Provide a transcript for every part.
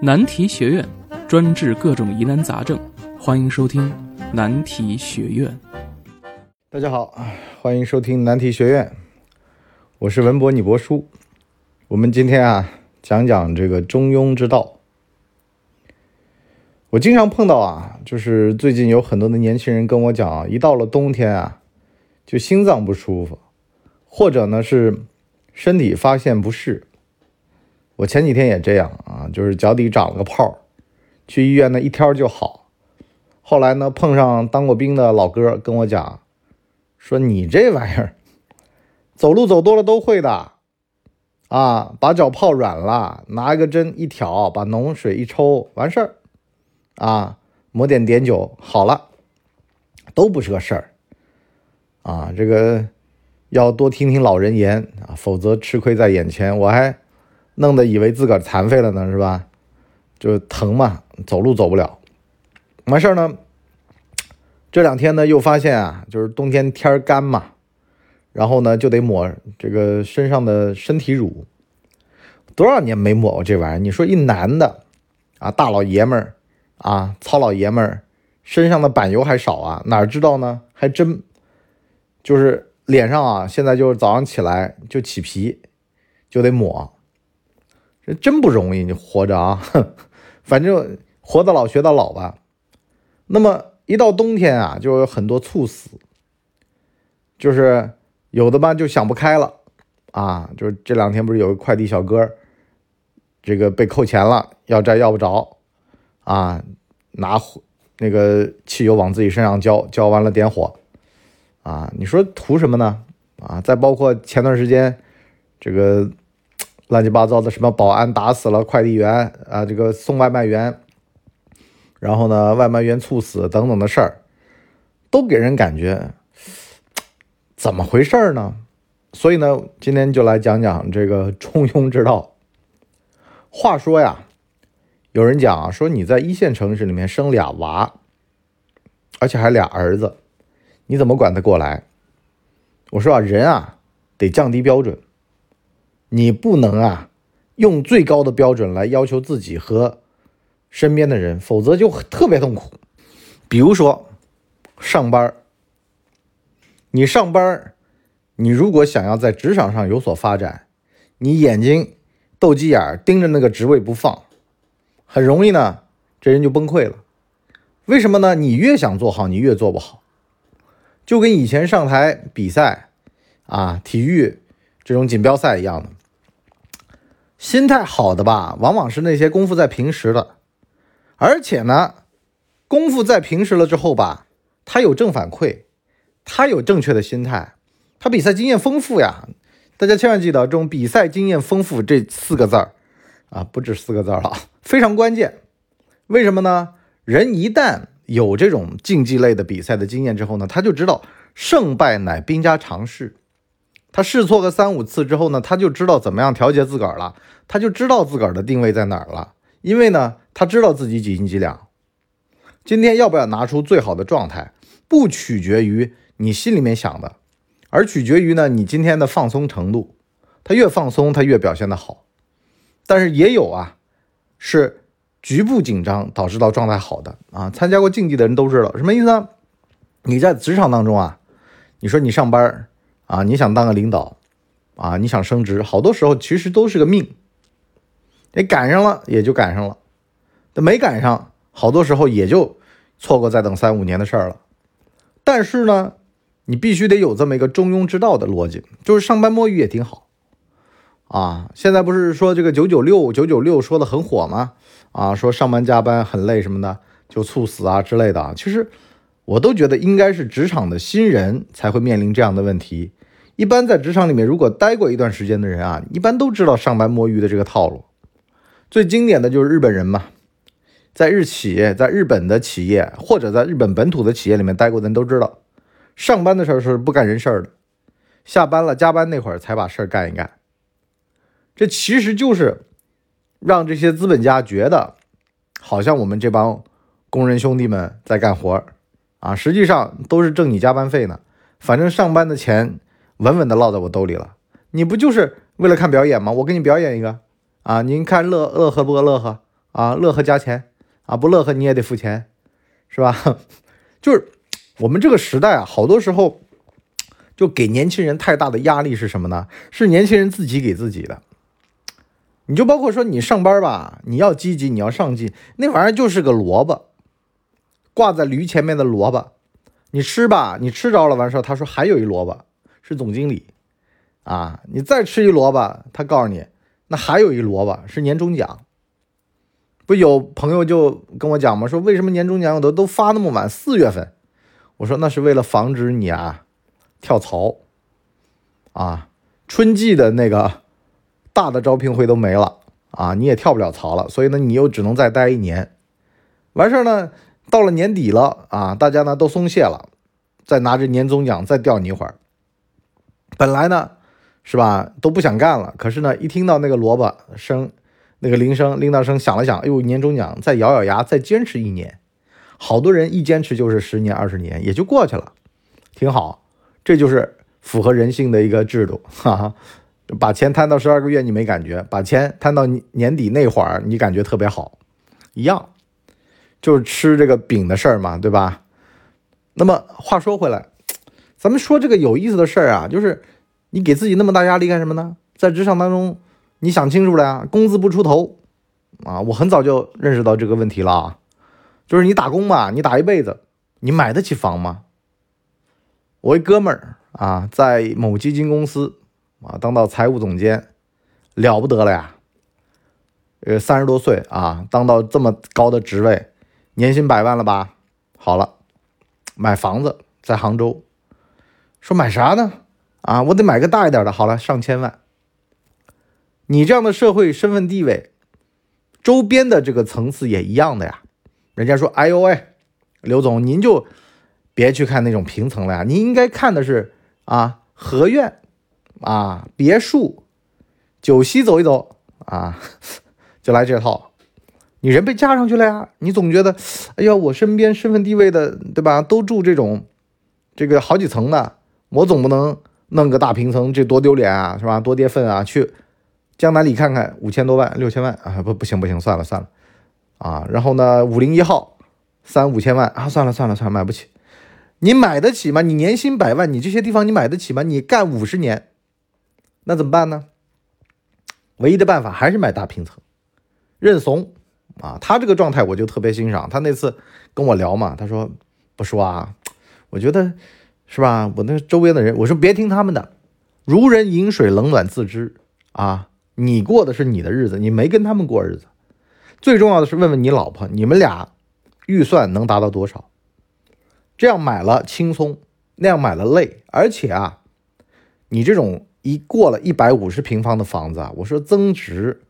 难题学院专治各种疑难杂症，欢迎收听难题学院。大家好，欢迎收听难题学院，我是文博你博叔。我们今天啊，讲讲这个中庸之道。我经常碰到啊，就是最近有很多的年轻人跟我讲啊，一到了冬天啊，就心脏不舒服，或者呢是身体发现不适。我前几天也这样啊，就是脚底长了个泡，去医院呢一挑就好。后来呢碰上当过兵的老哥跟我讲，说你这玩意儿走路走多了都会的啊，把脚泡软了，拿一个针一挑，把脓水一抽，完事儿。啊，抹点碘酒好了，都不是个事儿。啊，这个要多听听老人言啊，否则吃亏在眼前。我还弄得以为自个儿残废了呢，是吧？就疼嘛，走路走不了。完事儿呢，这两天呢又发现啊，就是冬天天干嘛，然后呢就得抹这个身上的身体乳。多少年没抹过这玩意儿？你说一男的啊，大老爷们儿。啊，糙老爷们儿身上的板油还少啊？哪知道呢？还真就是脸上啊，现在就是早上起来就起皮，就得抹，真不容易。你活着啊，反正活到老学到老吧。那么一到冬天啊，就有很多猝死，就是有的吧就想不开了啊，就是这两天不是有个快递小哥，这个被扣钱了，要债要不着。啊，拿那个汽油往自己身上浇，浇完了点火，啊，你说图什么呢？啊，再包括前段时间这个乱七八糟的什么保安打死了快递员啊，这个送外卖员，然后呢，外卖员猝死等等的事儿，都给人感觉怎么回事呢？所以呢，今天就来讲讲这个中庸之道。话说呀。有人讲啊，说你在一线城市里面生俩娃，而且还俩儿子，你怎么管得过来？我说啊，人啊得降低标准，你不能啊用最高的标准来要求自己和身边的人，否则就特别痛苦。比如说上班你上班你如果想要在职场上有所发展，你眼睛斗鸡眼盯着那个职位不放。很容易呢，这人就崩溃了。为什么呢？你越想做好，你越做不好。就跟以前上台比赛啊，体育这种锦标赛一样的。心态好的吧，往往是那些功夫在平时的，而且呢，功夫在平时了之后吧，他有正反馈，他有正确的心态，他比赛经验丰富呀。大家千万记得，这种比赛经验丰富这四个字儿。啊，不止四个字了，非常关键。为什么呢？人一旦有这种竞技类的比赛的经验之后呢，他就知道胜败乃兵家常事。他试错个三五次之后呢，他就知道怎么样调节自个儿了，他就知道自个儿的定位在哪儿了。因为呢，他知道自己几斤几两。今天要不要拿出最好的状态，不取决于你心里面想的，而取决于呢你今天的放松程度。他越放松，他越表现的好。但是也有啊，是局部紧张导致到状态好的啊。参加过竞技的人都知道什么意思呢？你在职场当中啊，你说你上班啊，你想当个领导啊，你想升职，好多时候其实都是个命。你赶上了也就赶上了，那没赶上，好多时候也就错过再等三五年的事儿了。但是呢，你必须得有这么一个中庸之道的逻辑，就是上班摸鱼也挺好。啊，现在不是说这个九九六九九六说的很火吗？啊，说上班加班很累什么的，就猝死啊之类的。其实我都觉得应该是职场的新人才会面临这样的问题。一般在职场里面，如果待过一段时间的人啊，一般都知道上班摸鱼的这个套路。最经典的就是日本人嘛，在日企，在日本的企业或者在日本本土的企业里面待过的人都知道，上班的时候是不干人事儿的，下班了加班那会儿才把事儿干一干。这其实就是让这些资本家觉得，好像我们这帮工人兄弟们在干活啊，实际上都是挣你加班费呢。反正上班的钱稳稳的落在我兜里了。你不就是为了看表演吗？我给你表演一个啊，您看乐乐呵不乐呵啊，乐呵加钱啊，不乐呵你也得付钱，是吧？就是我们这个时代啊，好多时候就给年轻人太大的压力是什么呢？是年轻人自己给自己的。你就包括说你上班吧，你要积极，你要上进，那玩意儿就是个萝卜，挂在驴前面的萝卜，你吃吧，你吃着了完事儿，他说还有一萝卜是总经理，啊，你再吃一萝卜，他告诉你那还有一萝卜是年终奖。不有朋友就跟我讲吗？说为什么年终奖都都发那么晚？四月份，我说那是为了防止你啊跳槽，啊，春季的那个。大的招聘会都没了啊，你也跳不了槽了，所以呢，你又只能再待一年。完事儿呢，到了年底了啊，大家呢都松懈了，再拿着年终奖再吊你一会儿。本来呢，是吧，都不想干了，可是呢，一听到那个萝卜声，那个铃声铃铛声响了响，哎呦，年终奖，再咬咬牙，再坚持一年。好多人一坚持就是十年二十年，也就过去了，挺好。这就是符合人性的一个制度，哈哈。把钱摊到十二个月，你没感觉；把钱摊到年底那会儿，你感觉特别好，一样，就是吃这个饼的事儿嘛，对吧？那么话说回来，咱们说这个有意思的事儿啊，就是你给自己那么大压力干什么呢？在职场当中，你想清楚了呀，工资不出头啊！我很早就认识到这个问题了啊，就是你打工嘛，你打一辈子，你买得起房吗？我一哥们儿啊，在某基金公司。啊，当到财务总监，了不得了呀！呃，三十多岁啊，当到这么高的职位，年薪百万了吧？好了，买房子在杭州，说买啥呢？啊，我得买个大一点的。好了，上千万。你这样的社会身份地位，周边的这个层次也一样的呀。人家说，哎呦喂，刘总，您就别去看那种平层了呀，您应该看的是啊，合院。啊，别墅，九溪走一走啊，就来这套。你人被加上去了呀，你总觉得，哎呀，我身边身份地位的，对吧？都住这种，这个好几层的，我总不能弄个大平层，这多丢脸啊，是吧？多跌份啊！去江南里看看，五千多万、六千万啊，不，不行，不行，算了，算了啊。然后呢，五零一号，三五千万啊，算了，算了，算了，买不起。你买得起吗？你年薪百万，你这些地方你买得起吗？你干五十年。那怎么办呢？唯一的办法还是买大平层，认怂啊！他这个状态我就特别欣赏。他那次跟我聊嘛，他说：“不说啊，我觉得是吧？我那周边的人，我说别听他们的，如人饮水，冷暖自知啊！你过的是你的日子，你没跟他们过日子。最重要的是问问你老婆，你们俩预算能达到多少？这样买了轻松，那样买了累，而且啊，你这种。”一过了一百五十平方的房子啊，我说增值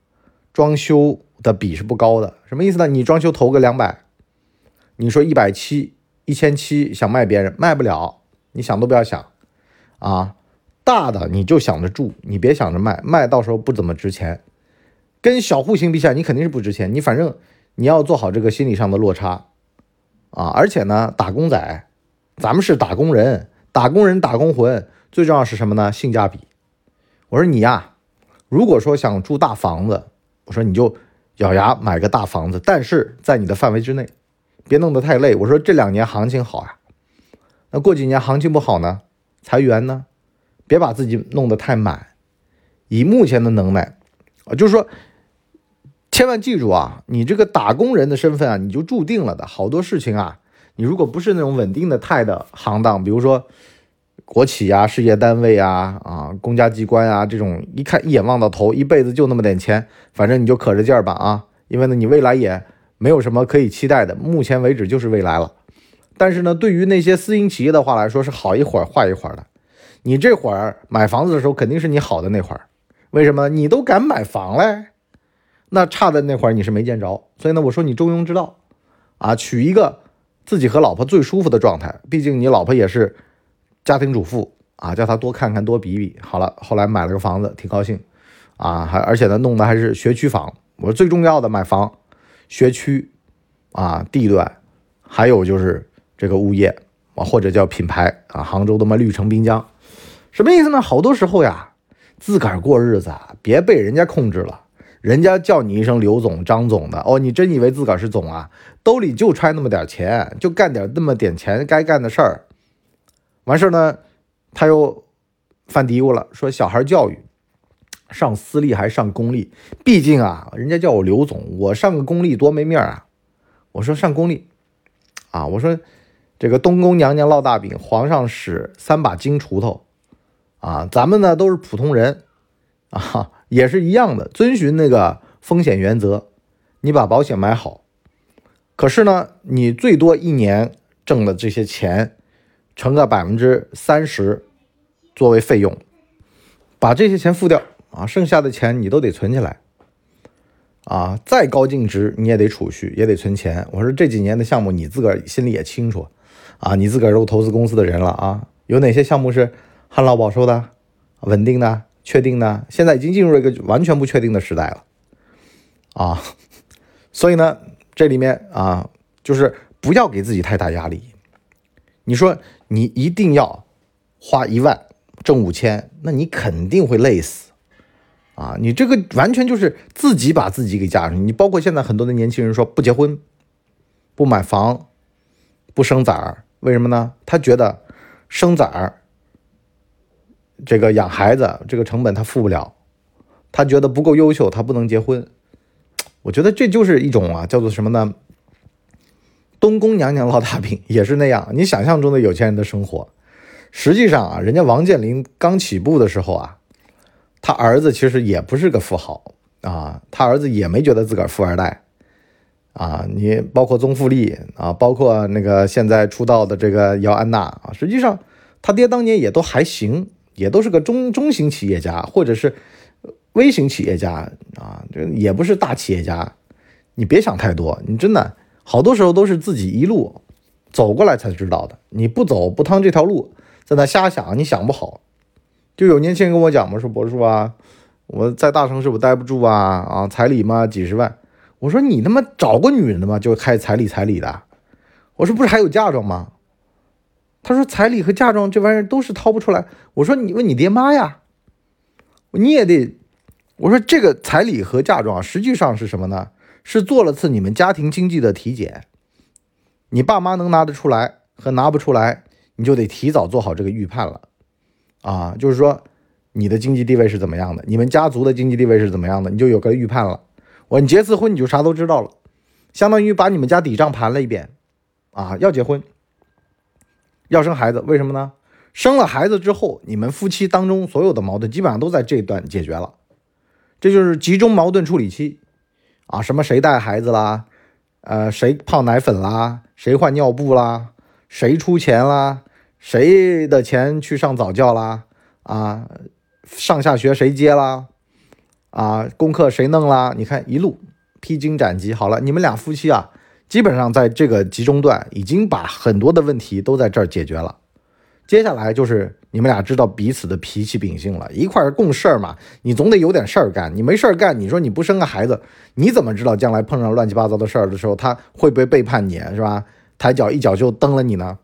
装修的比是不高的，什么意思呢？你装修投个两百，你说一百七、一千七想卖别人卖不了，你想都不要想啊！大的你就想着住，你别想着卖，卖到时候不怎么值钱。跟小户型比起来，你肯定是不值钱。你反正你要做好这个心理上的落差啊！而且呢，打工仔，咱们是打工人，打工人打工魂，最重要是什么呢？性价比。我说你呀，如果说想住大房子，我说你就咬牙买个大房子，但是在你的范围之内，别弄得太累。我说这两年行情好呀，那过几年行情不好呢，裁员呢，别把自己弄得太满。以目前的能耐啊，就是说，千万记住啊，你这个打工人的身份啊，你就注定了的好多事情啊，你如果不是那种稳定的态的行当，比如说。国企呀，事业单位啊，啊，公家机关啊，这种一看一眼望到头，一辈子就那么点钱，反正你就可着劲儿吧啊！因为呢，你未来也没有什么可以期待的，目前为止就是未来了。但是呢，对于那些私营企业的话来说，是好一会儿坏一会儿的。你这会儿买房子的时候，肯定是你好的那会儿，为什么？你都敢买房嘞？那差的那会儿你是没见着。所以呢，我说你中庸之道啊，取一个自己和老婆最舒服的状态，毕竟你老婆也是。家庭主妇啊，叫他多看看多比比。好了，后来买了个房子，挺高兴啊，还而且呢，弄的还是学区房。我说最重要的买房，学区啊，地段，还有就是这个物业啊，或者叫品牌啊，杭州的嘛绿城滨江，什么意思呢？好多时候呀，自个儿过日子，别被人家控制了。人家叫你一声刘总、张总的哦，你真以为自个儿是总啊？兜里就揣那么点钱，就干点那么点钱该干的事儿。完事儿呢，他又犯嘀咕了，说小孩教育上私立还是上公立？毕竟啊，人家叫我刘总，我上个公立多没面啊！我说上公立啊，我说这个东宫娘娘烙大饼，皇上使三把金锄头啊，咱们呢都是普通人啊。也是一样的，遵循那个风险原则，你把保险买好。可是呢，你最多一年挣的这些钱，乘个百分之三十作为费用，把这些钱付掉啊，剩下的钱你都得存起来。啊，再高净值你也得储蓄，也得存钱。我说这几年的项目你自个儿心里也清楚啊，你自个儿都投资公司的人了啊，有哪些项目是旱涝保收的、稳定的？确定的？现在已经进入了一个完全不确定的时代了，啊，所以呢，这里面啊，就是不要给自己太大压力。你说你一定要花一万挣五千，那你肯定会累死啊！你这个完全就是自己把自己给架上。你包括现在很多的年轻人说不结婚、不买房、不生崽儿，为什么呢？他觉得生崽儿。这个养孩子这个成本他付不了，他觉得不够优秀，他不能结婚。我觉得这就是一种啊，叫做什么呢？东宫娘娘烙大饼也是那样。你想象中的有钱人的生活，实际上啊，人家王健林刚起步的时候啊，他儿子其实也不是个富豪啊，他儿子也没觉得自个儿富二代啊。你包括宗馥莉啊，包括那个现在出道的这个姚安娜啊，实际上他爹当年也都还行。也都是个中中型企业家，或者是微型企业家啊，这也不是大企业家。你别想太多，你真的好多时候都是自己一路走过来才知道的。你不走不趟这条路，在那瞎想，你想不好。就有年轻人跟我讲嘛，说博叔啊，我在大城市我待不住啊啊，彩礼嘛几十万。我说你他妈找过女人的吗？就开彩礼彩礼的。我说不是还有嫁妆吗？他说：“彩礼和嫁妆这玩意儿都是掏不出来。”我说：“你问你爹妈呀，你也得。”我说：“这个彩礼和嫁妆实际上是什么呢？是做了次你们家庭经济的体检。你爸妈能拿得出来和拿不出来，你就得提早做好这个预判了。啊，就是说你的经济地位是怎么样的，你们家族的经济地位是怎么样的，你就有个预判了。我你结次婚你就啥都知道了，相当于把你们家底账盘了一遍。啊，要结婚。”要生孩子，为什么呢？生了孩子之后，你们夫妻当中所有的矛盾基本上都在这段解决了，这就是集中矛盾处理期啊！什么谁带孩子啦，呃，谁泡奶粉啦，谁换尿布啦，谁出钱啦，谁的钱去上早教啦，啊，上下学谁接啦，啊，功课谁弄啦？你看一路披荆斩棘，好了，你们俩夫妻啊。基本上在这个集中段已经把很多的问题都在这儿解决了，接下来就是你们俩知道彼此的脾气秉性了，一块共事儿嘛，你总得有点事儿干，你没事儿干，你说你不生个孩子，你怎么知道将来碰上乱七八糟的事儿的时候，他会不会背叛你，是吧？抬脚一脚就蹬了你呢？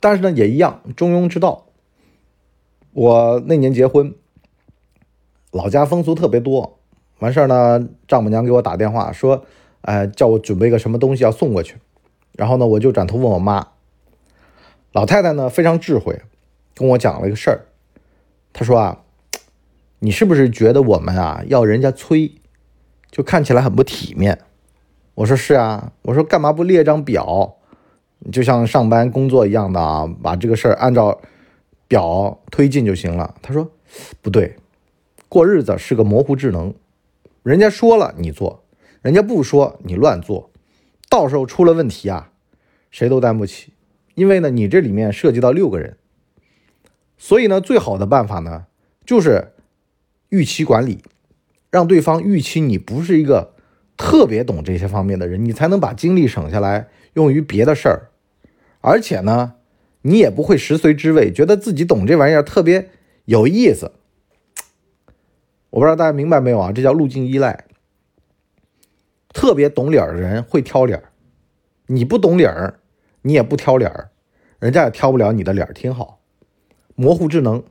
但是呢，也一样，中庸之道。我那年结婚，老家风俗特别多，完事儿呢，丈母娘给我打电话说。哎，叫我准备个什么东西要送过去，然后呢，我就转头问我妈。老太太呢非常智慧，跟我讲了一个事儿。她说啊，你是不是觉得我们啊要人家催，就看起来很不体面？我说是啊，我说干嘛不列张表，就像上班工作一样的啊，把这个事儿按照表推进就行了。她说不对，过日子是个模糊智能，人家说了你做。人家不说你乱做，到时候出了问题啊，谁都担不起。因为呢，你这里面涉及到六个人，所以呢，最好的办法呢，就是预期管理，让对方预期你不是一个特别懂这些方面的人，你才能把精力省下来用于别的事儿。而且呢，你也不会食髓知味，觉得自己懂这玩意儿特别有意思。我不知道大家明白没有啊？这叫路径依赖。特别懂理儿的人会挑理儿，你不懂理儿，你也不挑理儿，人家也挑不了你的理儿，挺好。模糊智能，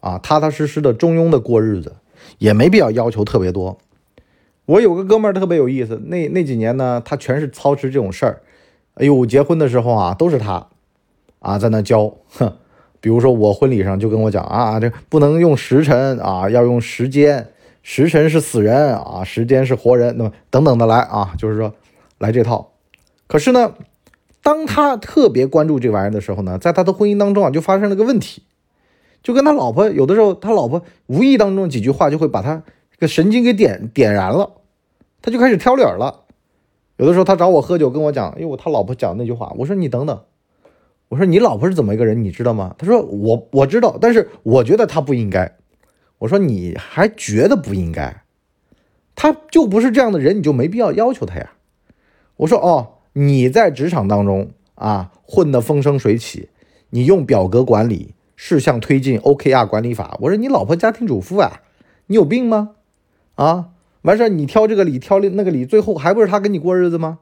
啊，踏踏实实的中庸的过日子，也没必要要求特别多。我有个哥们儿特别有意思，那那几年呢，他全是操持这种事儿。哎呦，结婚的时候啊，都是他啊在那教，哼。比如说我婚礼上就跟我讲啊，这不能用时辰啊，要用时间，时辰是死人啊，时间是活人，那么等等的来啊，就是说来这套。可是呢，当他特别关注这玩意儿的时候呢，在他的婚姻当中啊，就发生了个问题，就跟他老婆有的时候，他老婆无意当中几句话就会把他这个神经给点点燃了，他就开始挑理儿了。有的时候他找我喝酒，跟我讲，哎呦，他老婆讲那句话，我说你等等，我说你老婆是怎么一个人，你知道吗？他说我我知道，但是我觉得他不应该。我说你还觉得不应该？他就不是这样的人，你就没必要要求他呀。我说哦，你在职场当中啊混得风生水起，你用表格管理、事项推进、OKR 管理法。我说你老婆家庭主妇啊，你有病吗？啊？完事儿，你挑这个理，挑那个理，最后还不是他跟你过日子吗？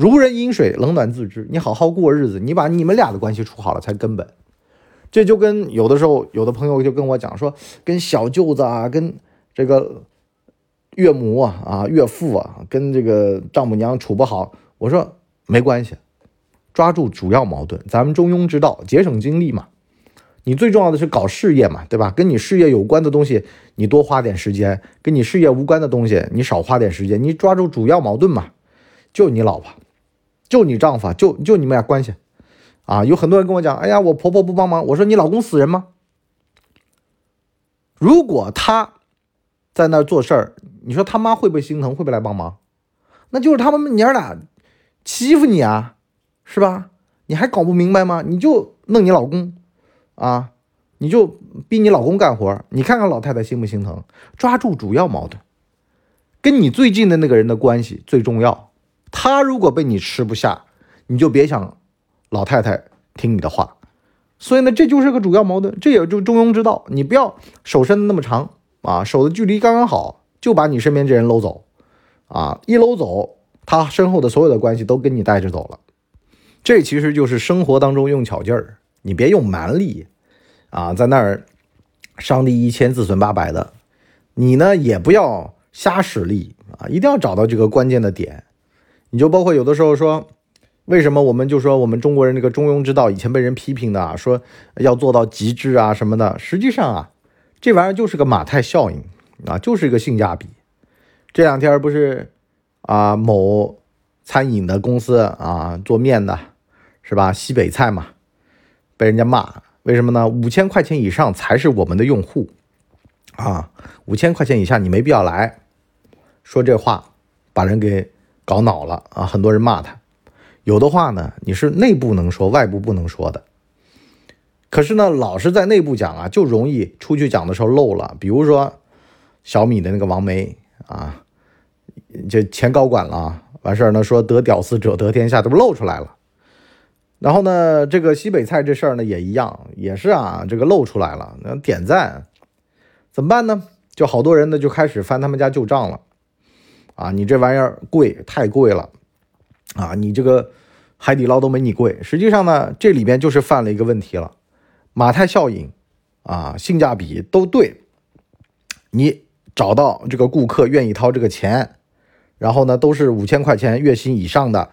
如人饮水，冷暖自知。你好好过日子，你把你们俩的关系处好了才根本。这就跟有的时候，有的朋友就跟我讲说，跟小舅子啊，跟这个岳母啊、啊岳父啊，跟这个丈母娘处不好。我说没关系，抓住主要矛盾，咱们中庸之道，节省精力嘛。你最重要的是搞事业嘛，对吧？跟你事业有关的东西，你多花点时间；跟你事业无关的东西，你少花点时间。你抓住主要矛盾嘛，就你老婆，就你丈夫，就就你们俩关系啊！有很多人跟我讲，哎呀，我婆婆不帮忙。我说你老公死人吗？如果他在那儿做事儿，你说他妈会不会心疼？会不会来帮忙？那就是他们娘俩欺负你啊，是吧？你还搞不明白吗？你就弄你老公。啊，你就逼你老公干活，你看看老太太心不心疼？抓住主要矛盾，跟你最近的那个人的关系最重要。他如果被你吃不下，你就别想老太太听你的话。所以呢，这就是个主要矛盾，这也就中庸之道。你不要手伸的那么长啊，手的距离刚刚好，就把你身边这人搂走啊，一搂走，他身后的所有的关系都跟你带着走了。这其实就是生活当中用巧劲儿。你别用蛮力，啊，在那儿伤敌一千自损八百的，你呢也不要瞎使力啊，一定要找到这个关键的点。你就包括有的时候说，为什么我们就说我们中国人这个中庸之道以前被人批评的啊，说要做到极致啊什么的，实际上啊，这玩意儿就是个马太效应啊，就是一个性价比。这两天不是啊，某餐饮的公司啊，做面的，是吧？西北菜嘛。被人家骂，为什么呢？五千块钱以上才是我们的用户啊！五千块钱以下你没必要来说这话，把人给搞恼了啊！很多人骂他，有的话呢，你是内部能说，外部不能说的。可是呢，老是在内部讲啊，就容易出去讲的时候漏了。比如说小米的那个王梅啊，这前高管了，完事儿呢说得屌丝者得天下，这不露出来了。然后呢，这个西北菜这事儿呢也一样，也是啊，这个露出来了，那点赞怎么办呢？就好多人呢就开始翻他们家旧账了，啊，你这玩意儿贵，太贵了，啊，你这个海底捞都没你贵。实际上呢，这里边就是犯了一个问题了，马太效应，啊，性价比都对，你找到这个顾客愿意掏这个钱，然后呢都是五千块钱月薪以上的，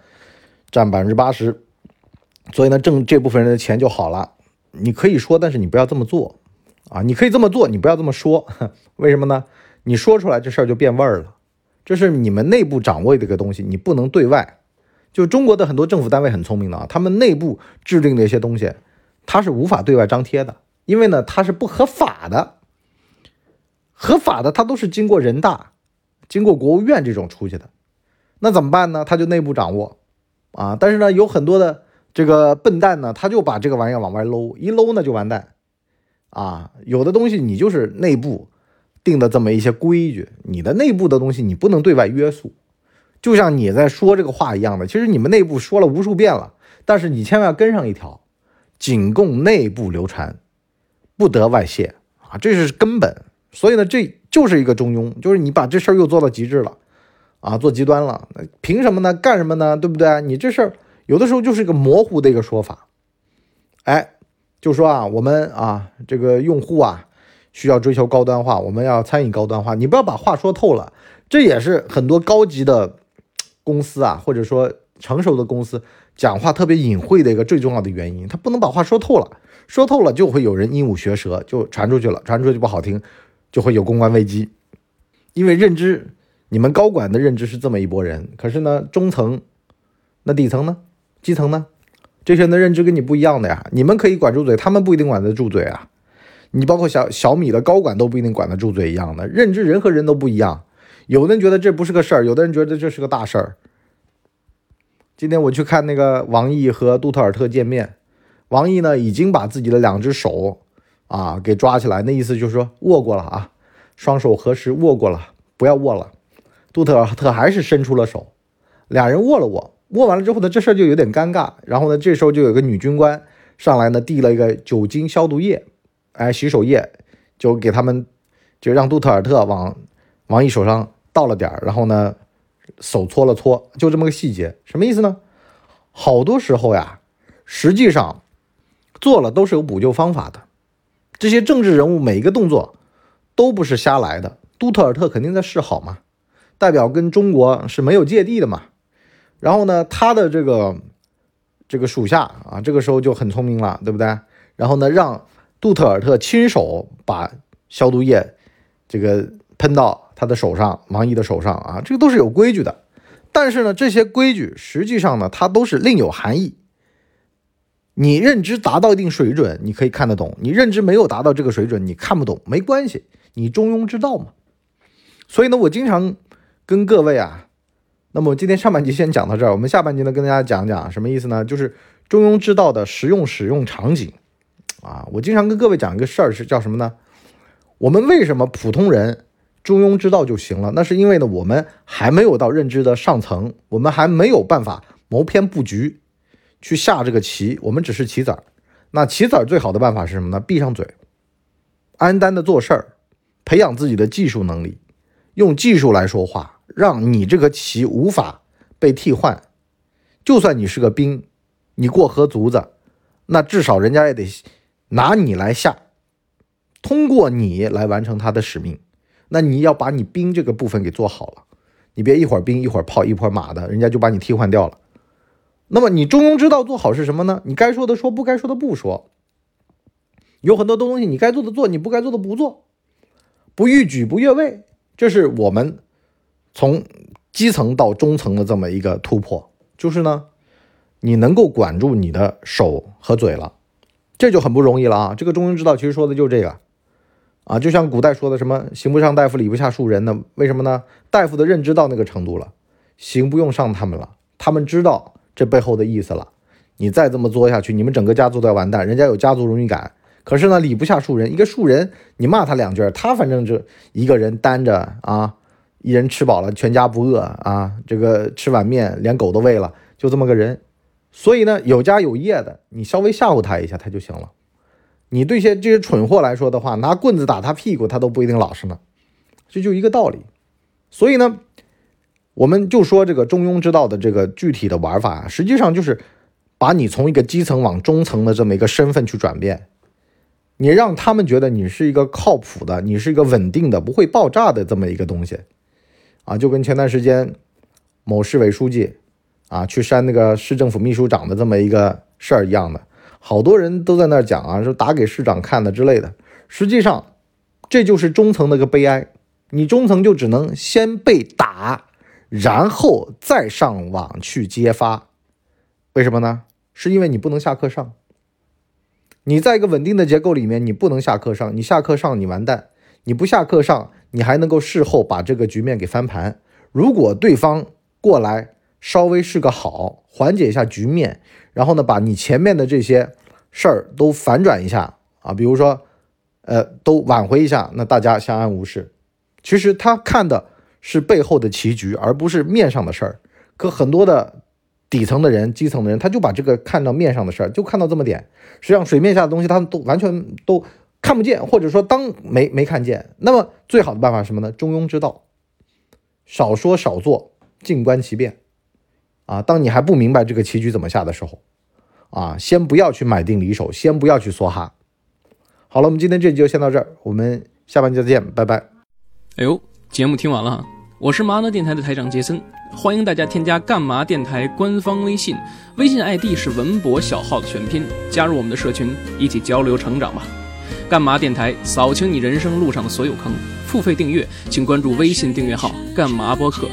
占百分之八十。所以呢，挣这部分人的钱就好了。你可以说，但是你不要这么做啊！你可以这么做，你不要这么说。为什么呢？你说出来这事儿就变味儿了。这是你们内部掌握的一个东西，你不能对外。就中国的很多政府单位很聪明的啊，他们内部制定的一些东西，它是无法对外张贴的，因为呢，它是不合法的。合法的，它都是经过人大、经过国务院这种出去的。那怎么办呢？他就内部掌握啊。但是呢，有很多的。这个笨蛋呢，他就把这个玩意儿往外搂，一搂呢就完蛋，啊，有的东西你就是内部定的这么一些规矩，你的内部的东西你不能对外约束，就像你在说这个话一样的，其实你们内部说了无数遍了，但是你千万要跟上一条，仅供内部流传，不得外泄啊，这是根本。所以呢，这就是一个中庸，就是你把这事儿又做到极致了，啊，做极端了，凭什么呢？干什么呢？对不对？你这事儿。有的时候就是一个模糊的一个说法，哎，就说啊，我们啊，这个用户啊，需要追求高端化，我们要餐饮高端化，你不要把话说透了，这也是很多高级的公司啊，或者说成熟的公司讲话特别隐晦的一个最重要的原因，他不能把话说透了，说透了就会有人鹦鹉学舌，就传出去了，传出去不好听，就会有公关危机。因为认知，你们高管的认知是这么一拨人，可是呢，中层，那底层呢，基层呢，这些人的认知跟你不一样的呀。你们可以管住嘴，他们不一定管得住嘴啊。你包括小小米的高管都不一定管得住嘴一样的，认知人和人都不一样。有的人觉得这不是个事儿，有的人觉得这是个大事儿。今天我去看那个王毅和杜特尔特见面，王毅呢已经把自己的两只手啊给抓起来，那意思就是说握过了啊，双手合十握过了，不要握了。杜特尔特还是伸出了手，俩人握了握，握完了之后呢，这事儿就有点尴尬。然后呢，这时候就有个女军官上来呢，递了一个酒精消毒液，哎，洗手液，就给他们，就让杜特尔特往王毅手上倒了点，然后呢。手搓了搓，就这么个细节，什么意思呢？好多时候呀，实际上做了都是有补救方法的。这些政治人物每一个动作都不是瞎来的。杜特尔特肯定在示好嘛，代表跟中国是没有芥蒂的嘛。然后呢，他的这个这个属下啊，这个时候就很聪明了，对不对？然后呢，让杜特尔特亲手把消毒液这个喷到。他的手上，王毅的手上啊，这个都是有规矩的。但是呢，这些规矩实际上呢，它都是另有含义。你认知达到一定水准，你可以看得懂；你认知没有达到这个水准，你看不懂，没关系，你中庸之道嘛。所以呢，我经常跟各位啊，那么今天上半集先讲到这儿，我们下半集呢跟大家讲讲什么意思呢？就是中庸之道的实用使用场景啊。我经常跟各位讲一个事儿，是叫什么呢？我们为什么普通人？中庸之道就行了，那是因为呢，我们还没有到认知的上层，我们还没有办法谋篇布局，去下这个棋，我们只是棋子儿。那棋子儿最好的办法是什么呢？闭上嘴，安单的做事儿，培养自己的技术能力，用技术来说话，让你这个棋无法被替换。就算你是个兵，你过河卒子，那至少人家也得拿你来下，通过你来完成他的使命。那你要把你兵这个部分给做好了，你别一会儿兵一会儿炮一会儿马的，人家就把你替换掉了。那么你中庸之道做好是什么呢？你该说的说，不该说的不说。有很多东西你该做的做，你不该做的不做，不逾矩不越位，这是我们从基层到中层的这么一个突破。就是呢，你能够管住你的手和嘴了，这就很不容易了啊。这个中庸之道其实说的就是这个。啊，就像古代说的什么“刑不上大夫，礼不下庶人”呢？为什么呢？大夫的认知到那个程度了，刑不用上他们了，他们知道这背后的意思了。你再这么作下去，你们整个家族都要完蛋。人家有家族荣誉感，可是呢，礼不下庶人。一个庶人，你骂他两句，他反正就一个人担着啊，一人吃饱了，全家不饿啊。这个吃碗面，连狗都喂了，就这么个人。所以呢，有家有业的，你稍微吓唬他一下，他就行了。你对些这些蠢货来说的话，拿棍子打他屁股，他都不一定老实呢。这就一个道理。所以呢，我们就说这个中庸之道的这个具体的玩法啊，实际上就是把你从一个基层往中层的这么一个身份去转变。你让他们觉得你是一个靠谱的，你是一个稳定的、不会爆炸的这么一个东西啊，就跟前段时间某市委书记啊去删那个市政府秘书长的这么一个事儿一样的。好多人都在那儿讲啊，说打给市长看的之类的。实际上，这就是中层的个悲哀。你中层就只能先被打，然后再上网去揭发。为什么呢？是因为你不能下课上。你在一个稳定的结构里面，你不能下课上。你下课上，你完蛋。你不下课上，你还能够事后把这个局面给翻盘。如果对方过来，稍微是个好，缓解一下局面。然后呢，把你前面的这些事儿都反转一下啊，比如说，呃，都挽回一下，那大家相安无事。其实他看的是背后的棋局，而不是面上的事儿。可很多的底层的人、基层的人，他就把这个看到面上的事儿，就看到这么点。实际上，水面下的东西，他们都完全都看不见，或者说当没没看见。那么，最好的办法什么呢？中庸之道，少说少做，静观其变。啊，当你还不明白这个棋局怎么下的时候，啊，先不要去买定离手，先不要去梭哈。好了，我们今天这集就先到这儿，我们下半集再见，拜拜。哎呦，节目听完了，我是麻辣电台的台长杰森，欢迎大家添加干嘛电台官方微信，微信 ID 是文博小号的全拼，加入我们的社群，一起交流成长吧。干嘛电台扫清你人生路上的所有坑，付费订阅请关注微信订阅号干嘛播客。